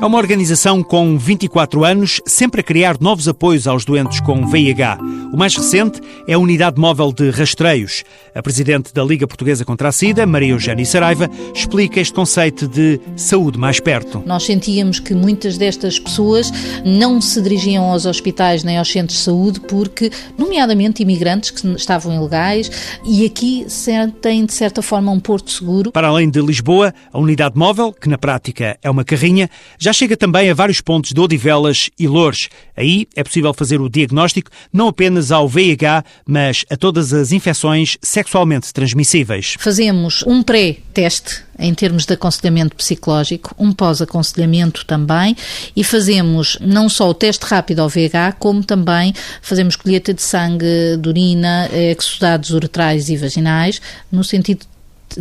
É uma organização com 24 anos, sempre a criar novos apoios aos doentes com VIH. O mais recente é a Unidade Móvel de Rastreios. A presidente da Liga Portuguesa contra a SIDA, Maria Eugénia Saraiva, explica este conceito de saúde mais perto. Nós sentíamos que muitas destas pessoas não se dirigiam aos hospitais nem aos centros de saúde porque, nomeadamente, imigrantes que estavam ilegais e aqui sentem, de certa forma, um porto seguro. Para além de Lisboa, a Unidade Móvel, que na prática é uma carrinha, já já chega também a vários pontos de Odivelas e Loures. Aí é possível fazer o diagnóstico não apenas ao VIH, mas a todas as infecções sexualmente transmissíveis. Fazemos um pré-teste em termos de aconselhamento psicológico, um pós-aconselhamento também, e fazemos não só o teste rápido ao VIH, como também fazemos colheita de sangue, de urina, exudados uretrais e vaginais, no sentido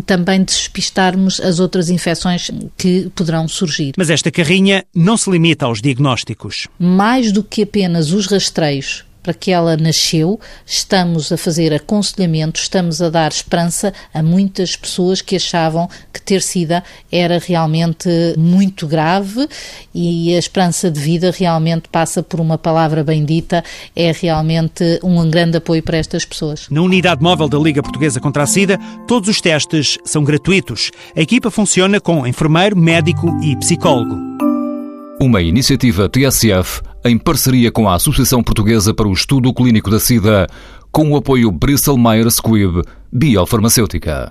também despistarmos as outras infecções que poderão surgir. Mas esta carrinha não se limita aos diagnósticos. Mais do que apenas os rastreios para que ela nasceu, estamos a fazer aconselhamento, estamos a dar esperança a muitas pessoas que achavam que ter SIDA era realmente muito grave e a esperança de vida realmente passa por uma palavra bendita, é realmente um grande apoio para estas pessoas. Na unidade móvel da Liga Portuguesa contra a SIDA, todos os testes são gratuitos. A equipa funciona com enfermeiro, médico e psicólogo. Uma iniciativa TSF em parceria com a Associação Portuguesa para o Estudo Clínico da SIDA, com o apoio Bristol Myers Squibb Biofarmacêutica.